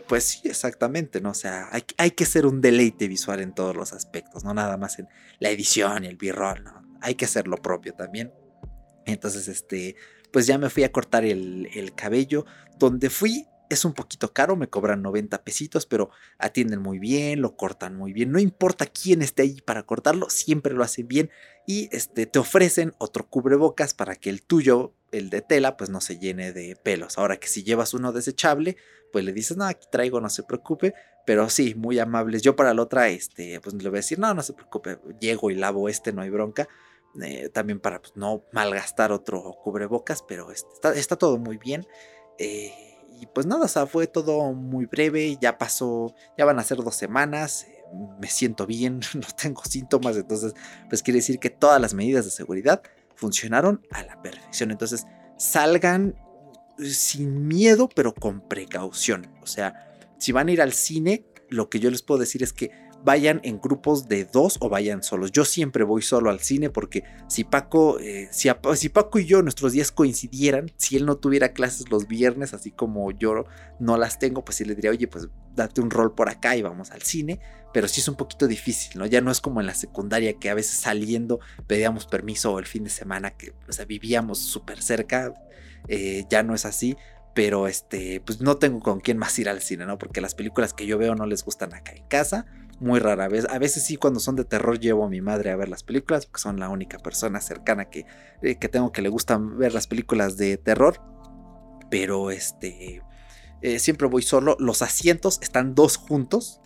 Pues sí, exactamente, ¿no? O sea, hay, hay, que ser un deleite visual en todos los aspectos, no nada más en la edición y el b-roll, ¿no? Hay que hacer lo propio también. Entonces, este, pues ya me fui a cortar el, el cabello. Donde fui, es un poquito caro, me cobran 90 pesitos, pero atienden muy bien, lo cortan muy bien. No importa quién esté ahí para cortarlo, siempre lo hacen bien. Y este, te ofrecen otro cubrebocas para que el tuyo, el de tela, pues no se llene de pelos. Ahora que si llevas uno desechable, pues le dices, no, aquí traigo, no se preocupe. Pero sí, muy amables. Yo para la otra, este, pues le voy a decir, no, no se preocupe, llego y lavo este, no hay bronca. Eh, también para pues, no malgastar otro cubrebocas, pero este, está, está todo muy bien. Eh, y pues nada, o sea, fue todo muy breve, ya pasó, ya van a ser dos semanas, me siento bien, no tengo síntomas, entonces pues quiere decir que todas las medidas de seguridad funcionaron a la perfección. Entonces salgan sin miedo, pero con precaución. O sea, si van a ir al cine, lo que yo les puedo decir es que vayan en grupos de dos o vayan solos. Yo siempre voy solo al cine porque si Paco, eh, si, si, Paco y yo nuestros días coincidieran, si él no tuviera clases los viernes, así como yo no las tengo, pues sí le diría, oye, pues date un rol por acá y vamos al cine. Pero sí es un poquito difícil, ¿no? Ya no es como en la secundaria que a veces saliendo pedíamos permiso el fin de semana, que o vivíamos súper cerca. Eh, ya no es así pero este, pues no tengo con quién más ir al cine, ¿no? Porque las películas que yo veo no les gustan acá en casa muy rara vez. A veces sí, cuando son de terror, llevo a mi madre a ver las películas, porque son la única persona cercana que, eh, que tengo que le gustan ver las películas de terror. Pero este, eh, siempre voy solo. Los asientos están dos juntos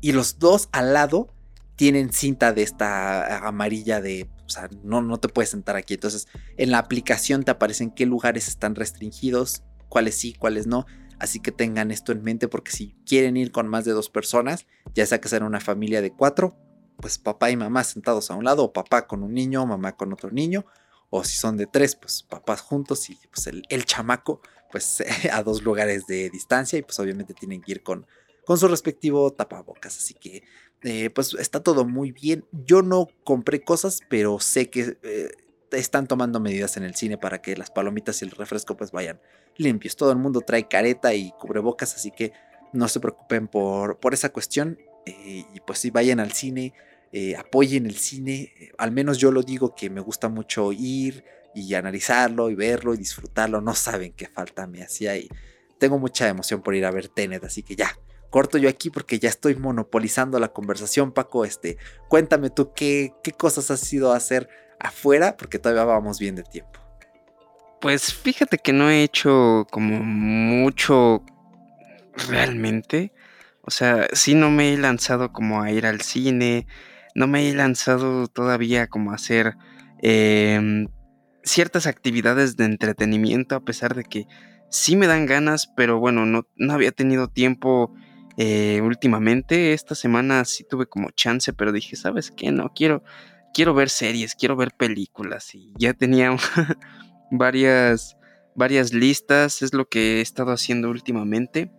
y los dos al lado tienen cinta de esta amarilla de, o sea, no, no te puedes sentar aquí. Entonces, en la aplicación te aparecen qué lugares están restringidos, cuáles sí, cuáles no. Así que tengan esto en mente porque si quieren ir con más de dos personas, ya sea que sean una familia de cuatro, pues papá y mamá sentados a un lado, o papá con un niño, mamá con otro niño, o si son de tres, pues papás juntos y pues el, chamaco, pues a dos lugares de distancia y pues obviamente tienen que ir con, con su respectivo tapabocas. Así que eh, pues está todo muy bien. Yo no compré cosas, pero sé que eh, están tomando medidas en el cine para que las palomitas y el refresco pues vayan limpios. Todo el mundo trae careta y cubrebocas, así que no se preocupen por, por esa cuestión. Eh, y pues si vayan al cine, eh, apoyen el cine. al menos yo lo digo que me gusta mucho ir y analizarlo y verlo y disfrutarlo. No saben qué falta me hacía y tengo mucha emoción por ir a ver Tenet, así que ya. corto yo aquí porque ya estoy monopolizando la conversación, Paco. Este, cuéntame tú qué, qué cosas has ido a hacer afuera, porque todavía vamos bien de tiempo. Pues fíjate que no he hecho como mucho realmente. O sea, sí no me he lanzado como a ir al cine, no me he lanzado todavía como a hacer em, ciertas actividades de entretenimiento, a pesar de que sí me dan ganas, pero bueno, no, no había tenido tiempo eh, últimamente. Esta semana sí tuve como chance, pero dije, ¿sabes qué? No, quiero, quiero ver series, quiero ver películas y ya tenía varias, varias listas, es lo que he estado haciendo últimamente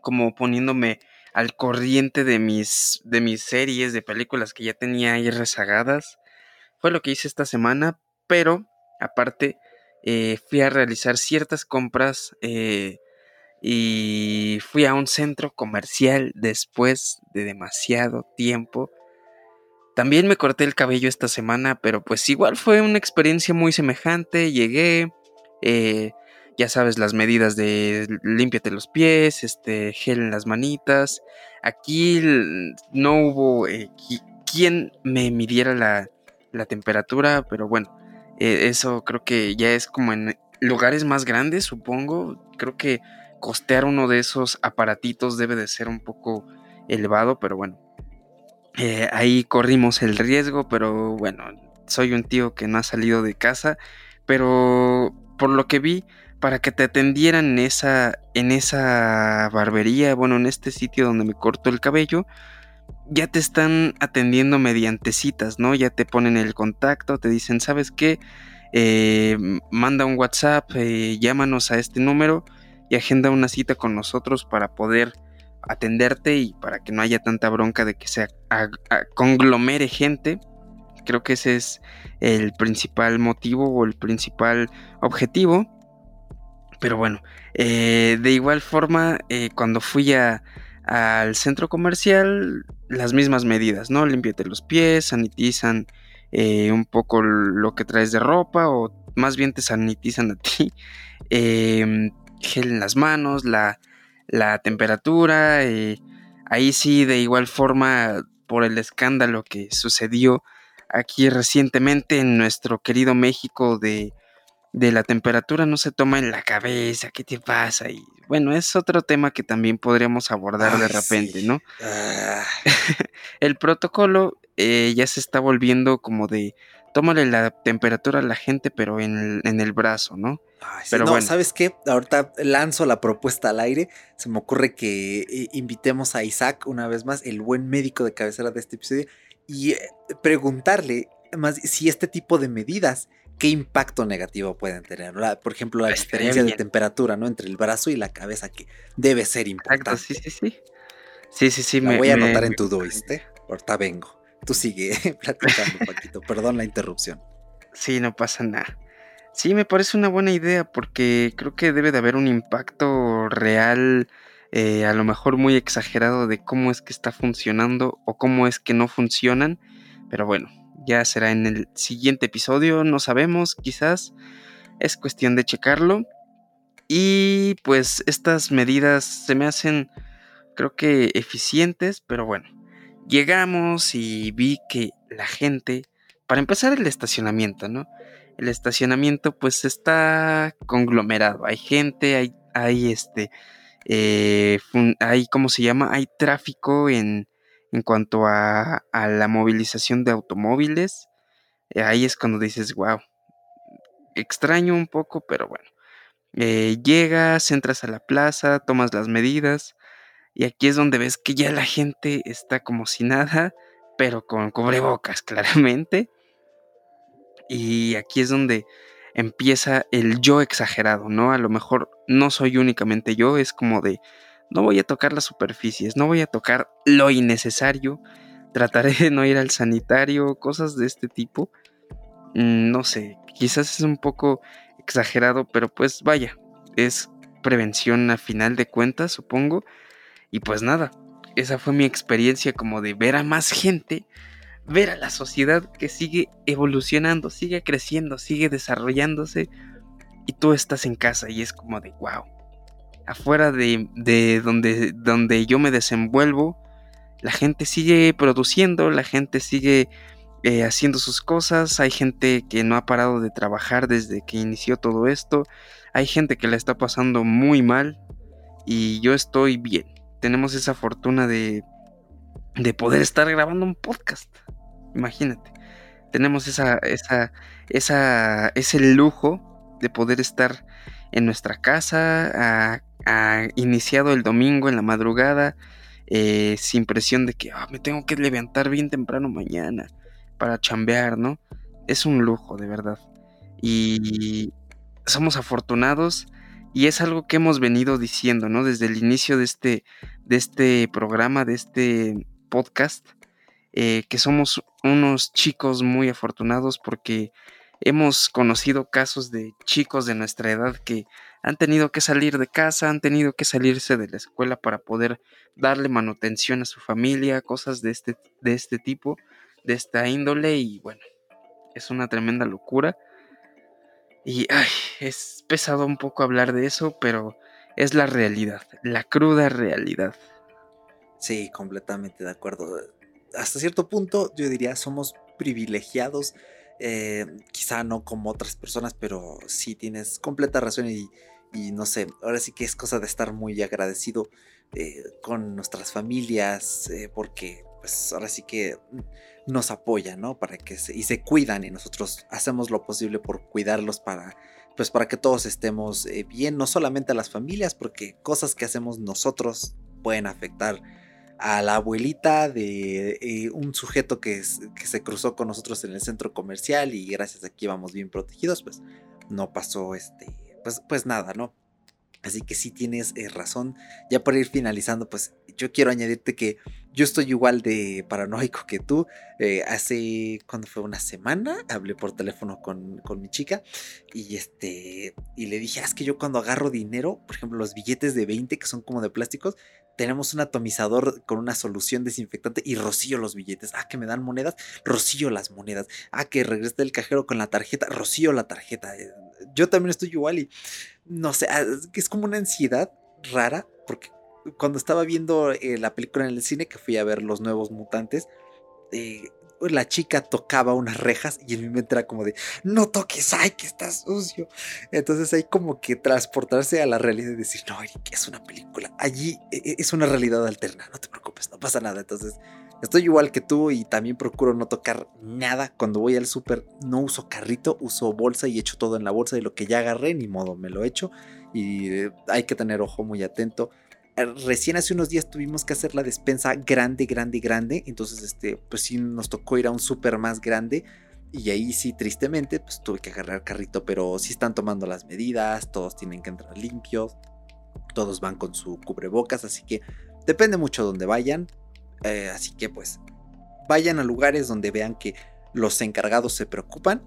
como poniéndome al corriente de mis, de mis series, de películas que ya tenía ahí rezagadas. Fue lo que hice esta semana, pero aparte eh, fui a realizar ciertas compras eh, y fui a un centro comercial después de demasiado tiempo. También me corté el cabello esta semana, pero pues igual fue una experiencia muy semejante. Llegué, eh, ya sabes, las medidas de límpiate los pies, este, gel en las manitas. Aquí no hubo eh, quien me midiera la, temperatura, pero bueno, eh, eso creo que ya es como en lugares más grandes, supongo. Creo que costear uno de esos aparatitos debe de ser un poco elevado, pero bueno. Eh, ahí corrimos el riesgo, pero bueno, soy un tío que no ha salido de casa, pero por lo que vi, para que te atendieran en esa, en esa barbería, bueno, en este sitio donde me corto el cabello, ya te están atendiendo mediante citas, ¿no? Ya te ponen el contacto, te dicen, ¿sabes qué? Eh, manda un WhatsApp, eh, llámanos a este número y agenda una cita con nosotros para poder atenderte y para que no haya tanta bronca de que se conglomere gente. Creo que ese es el principal motivo o el principal objetivo. Pero bueno, eh, de igual forma, eh, cuando fui al centro comercial, las mismas medidas, ¿no? Límpiate los pies, sanitizan eh, un poco lo que traes de ropa, o más bien te sanitizan a ti. Em, gel en las manos, la, la temperatura. ahí sí, de igual forma, por el escándalo que sucedió aquí recientemente en nuestro querido México de de la temperatura no se toma en la cabeza, ¿qué te pasa? Y bueno, es otro tema que también podríamos abordar de repente, ¿no? Ah. el protocolo eh, ya se está volviendo como de, tómale la temperatura a la gente, pero en el, brazo, ¿no? pero no, ¿sabes qué? Ahorita lanzo la propuesta al aire. Se me ocurre que eh, invitemos a Isaac una vez más, el buen médico de cabecera de este episodio, y eh, preguntarle más si este tipo de medidas qué impacto negativo pueden tener. por ejemplo, la diferencia de temperatura, ¿no? Entre el brazo y la cabeza, que debe ser importante. sí, sí, sí. Sí, sí, sí. me, voy a anotar en tu ¿viste? Ahorita vengo. Tú sigue platicando, Paquito. Perdón la interrupción. Sí, no pasa nada. Sí, me parece una buena idea porque creo que debe de haber un impacto real, eh, a lo mejor muy exagerado de cómo es que está funcionando o cómo es que no funcionan. Pero bueno, ya será en el siguiente episodio, no sabemos, quizás. Es cuestión de checarlo. Y pues estas medidas se me hacen, creo que eficientes, pero bueno. Llegamos y vi que la gente, para empezar el estacionamiento, ¿no? El estacionamiento pues está conglomerado. Hay gente, hay, hay este, eh, hay, ¿cómo se llama? Hay tráfico en, en cuanto a, la movilización de automóviles. Eh, ahí es cuando dices, wow, extraño un poco, pero bueno. Eh, llegas, entras a la plaza, tomas las medidas y aquí es donde ves que ya la gente está como si nada, pero con cubrebocas claramente. Y aquí es donde empieza el yo exagerado, ¿no? A lo mejor no soy únicamente yo, es como de, no voy a tocar las superficies, no voy a tocar lo innecesario, trataré de no ir al sanitario, cosas de este tipo. Mm, no sé, quizás es un poco exagerado, pero pues vaya, es prevención a final de cuentas, supongo. Y pues nada, esa fue mi experiencia como de ver a más gente, ver a la sociedad que sigue evolucionando, sigue creciendo, sigue desarrollándose y tú estás en casa y es como de wow afuera de, de donde, donde yo me desenvuelvo, la gente sigue produciendo, la gente sigue eh, haciendo sus cosas, hay gente que no ha parado de trabajar desde que inició todo esto, hay gente que la está pasando muy mal y yo estoy bien. Tenemos esa fortuna de, de poder estar grabando un podcast. Imagínate. Tenemos esa, esa, esa, ese lujo de poder estar en nuestra casa, iniciado el domingo en la madrugada, eh, sin presión de que ah, me tengo que levantar bien temprano mañana para chambear, ¿no? Es un lujo, de verdad. Y somos afortunados y es algo que hemos venido diciendo, ¿no? Desde el inicio de este, de este programa, de este podcast, eh, que somos unos chicos muy afortunados porque hemos conocido casos de chicos de nuestra edad que han tenido que salir de casa, han tenido que salirse de la escuela para poder darle manutención a su familia, cosas de este, de este tipo de esta índole y bueno, es una tremenda locura. Y ay, es pesado un poco hablar de eso, pero es la realidad, la cruda realidad. Sí, completamente de acuerdo. Hasta cierto punto yo diría somos privilegiados, eh, quizá no como otras personas, pero sí tienes completa razón y, y no sé, ahora sí que es cosa de estar muy agradecido eh, con nuestras familias, eh, porque pues ahora sí que nos apoyan, ¿no? Para que se, y se cuidan y nosotros hacemos lo posible por cuidarlos para, pues para que todos estemos eh, bien, no solamente a las familias, porque cosas que hacemos nosotros pueden afectar a la abuelita de eh, un sujeto que, que, se cruzó con nosotros en el centro comercial y gracias a que íbamos bien protegidos, pues no pasó este, pues, pues nada, ¿no? Así que sí tienes eh, razón. Ya para ir finalizando, pues yo quiero añadirte que yo estoy igual de paranoico que tú. Eh, hace, cuando fue una semana, hablé por teléfono con, con, mi chica y, este, y le dije, ah, es que yo cuando agarro dinero, por ejemplo, los billetes de 20 que son como de plásticos, tenemos un atomizador con una solución desinfectante y rocío los billetes. Ah, que me dan monedas, rocío las monedas. Ah, que regrese del cajero con la tarjeta, rocío la tarjeta. Yo también estoy igual y no sé, ah, es como una ansiedad rara porque cuando estaba viendo eh, la película en el cine, que fui a ver Los Nuevos Mutantes, eh, la chica tocaba unas rejas y en mi mente era como de, no toques, ay, que está sucio. Entonces hay como que transportarse a la realidad y decir, no, que es una película. Allí e, e, es una realidad alterna, no te preocupes, no pasa nada. Entonces estoy igual que tú y también procuro no tocar nada. Cuando voy al súper no uso carrito, uso bolsa y echo todo en la bolsa y lo que ya agarré, ni modo, me lo echo. Y eh, hay que tener ojo muy atento recién hace unos días tuvimos que hacer la despensa grande, grande, grande. Entonces, este, pues sí nos tocó ir a un súper más grande. Y ahí sí, tristemente, pues tuve que agarrar carrito. Pero sí están tomando las medidas, todos tienen que entrar limpios. Todos van con su cubrebocas. Así que depende mucho de dónde vayan. Eh, así que pues vayan a lugares donde vean que los encargados se preocupan.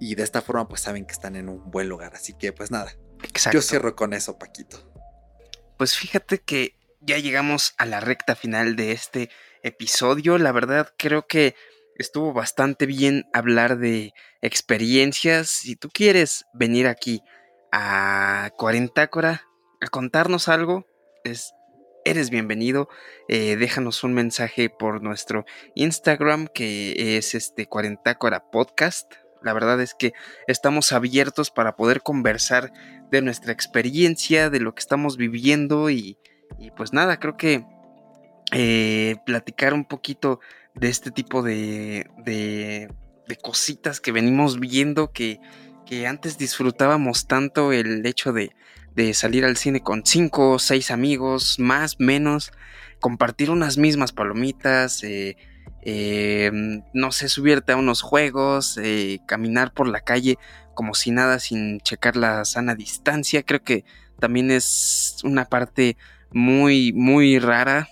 Y de esta forma pues saben que están en un buen lugar. Así que pues nada. Yo cierro con eso, Paquito. Pues fíjate que ya llegamos a la recta final de este episodio. La verdad creo que estuvo bastante bien hablar de experiencias. Si tú quieres venir aquí a Cuarentácora a contarnos algo, es, eres bienvenido. Eh, déjanos un mensaje por nuestro Instagram que es este Cuarentácora Podcast. La verdad es que estamos abiertos para poder conversar de nuestra experiencia, de lo que estamos viviendo y, pues nada, creo que eh, platicar un poquito de este tipo de, de, cositas que venimos viendo que, que, antes disfrutábamos tanto el hecho de, de salir al cine con cinco o seis amigos, más, menos, compartir unas mismas palomitas, eh, eh, no sé, subirte a unos juegos, caminar por la calle como si nada sin checar la sana distancia. Creo que también es una parte muy, muy rara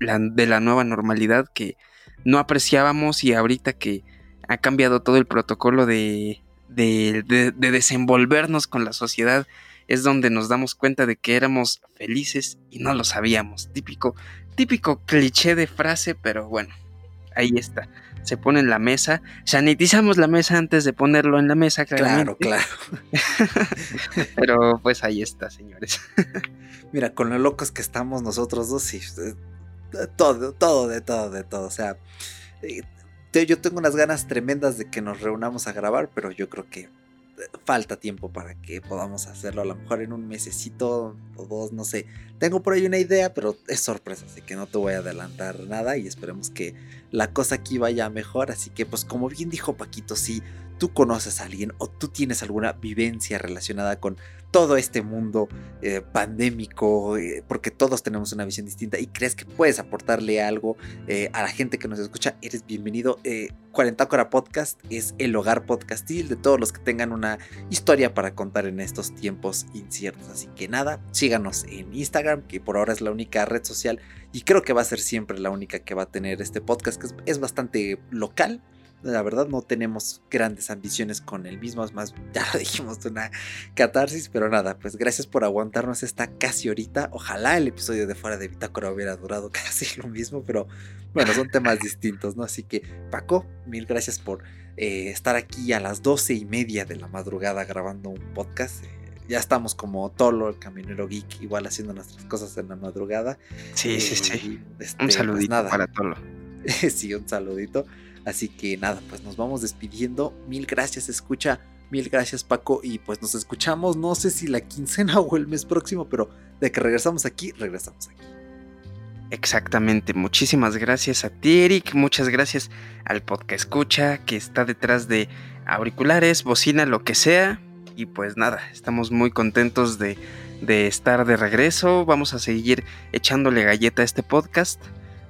de la nueva normalidad que no apreciábamos y ahorita que ha cambiado todo el protocolo de, de, de, desenvolvernos con la sociedad es donde nos damos cuenta de que éramos felices y no lo sabíamos. Típico, típico cliché de frase, pero bueno, ahí está. se pone en la mesa. Sanitizamos la mesa antes de ponerlo en la mesa, Claro, claro. Pero pues ahí está, señores. Mira, con lo locos que estamos nosotros dos, sí, todo, todo, de todo, de todo. O sea, eh, yo tengo unas ganas tremendas de que nos reunamos a grabar, pero yo creo que falta tiempo para que podamos hacerlo. A lo mejor en un mesecito o dos, no sé. Tengo por ahí una idea, pero es sorpresa, así que no te voy a adelantar nada y esperemos que la cosa aquí vaya mejor. Así que, pues, como bien dijo Paquito, sí tú conoces a alguien o tú tienes alguna vivencia relacionada con todo este mundo eh, pandémico, eh, porque todos tenemos una visión distinta y crees que puedes aportarle algo eh, a la gente que nos escucha, eres bienvenido. Cuarentácora Podcast es el hogar podcastil de todos los que tengan una historia para contar en estos tiempos inciertos. Así que nada, síganos en Instagram, que por ahora es la única red social y creo que va a ser siempre la única que va a tener este podcast, que es bastante local la verdad no tenemos grandes ambiciones con el mismo, es más, ya lo dijimos una catarsis, pero nada, pues gracias por aguantarnos esta casi horita. Ojalá el episodio de fuera de Bitácora hubiera durado casi lo mismo, pero bueno, son temas distintos, ¿no? Así que Paco, mil gracias por eh, estar aquí a las doce y media de la madrugada grabando un podcast. Eh, ya estamos como Tolo, el caminero geek, igual haciendo nuestras cosas en la madrugada. Sí, sí, sí. Eh, este, un pues saludito para Tolo. sí, un saludito. Así que nada, pues nos vamos despidiendo. Mil gracias, escucha. Mil gracias, Paco. Y pues nos escuchamos, no sé si la quincena o el mes próximo, pero de que regresamos aquí, regresamos aquí. Exactamente, muchísimas gracias a ti, Eric. Muchas gracias al podcast escucha que está detrás de auriculares, bocina, lo que sea. Y pues nada, estamos muy contentos de, de estar de regreso. Vamos a seguir echándole galleta a este podcast.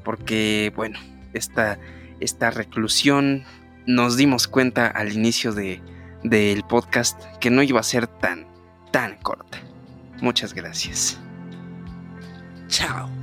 Porque, bueno, esta esta reclusión, nos dimos cuenta al inicio de, del podcast que no iba a ser tan, tan corta. Muchas gracias. Chao.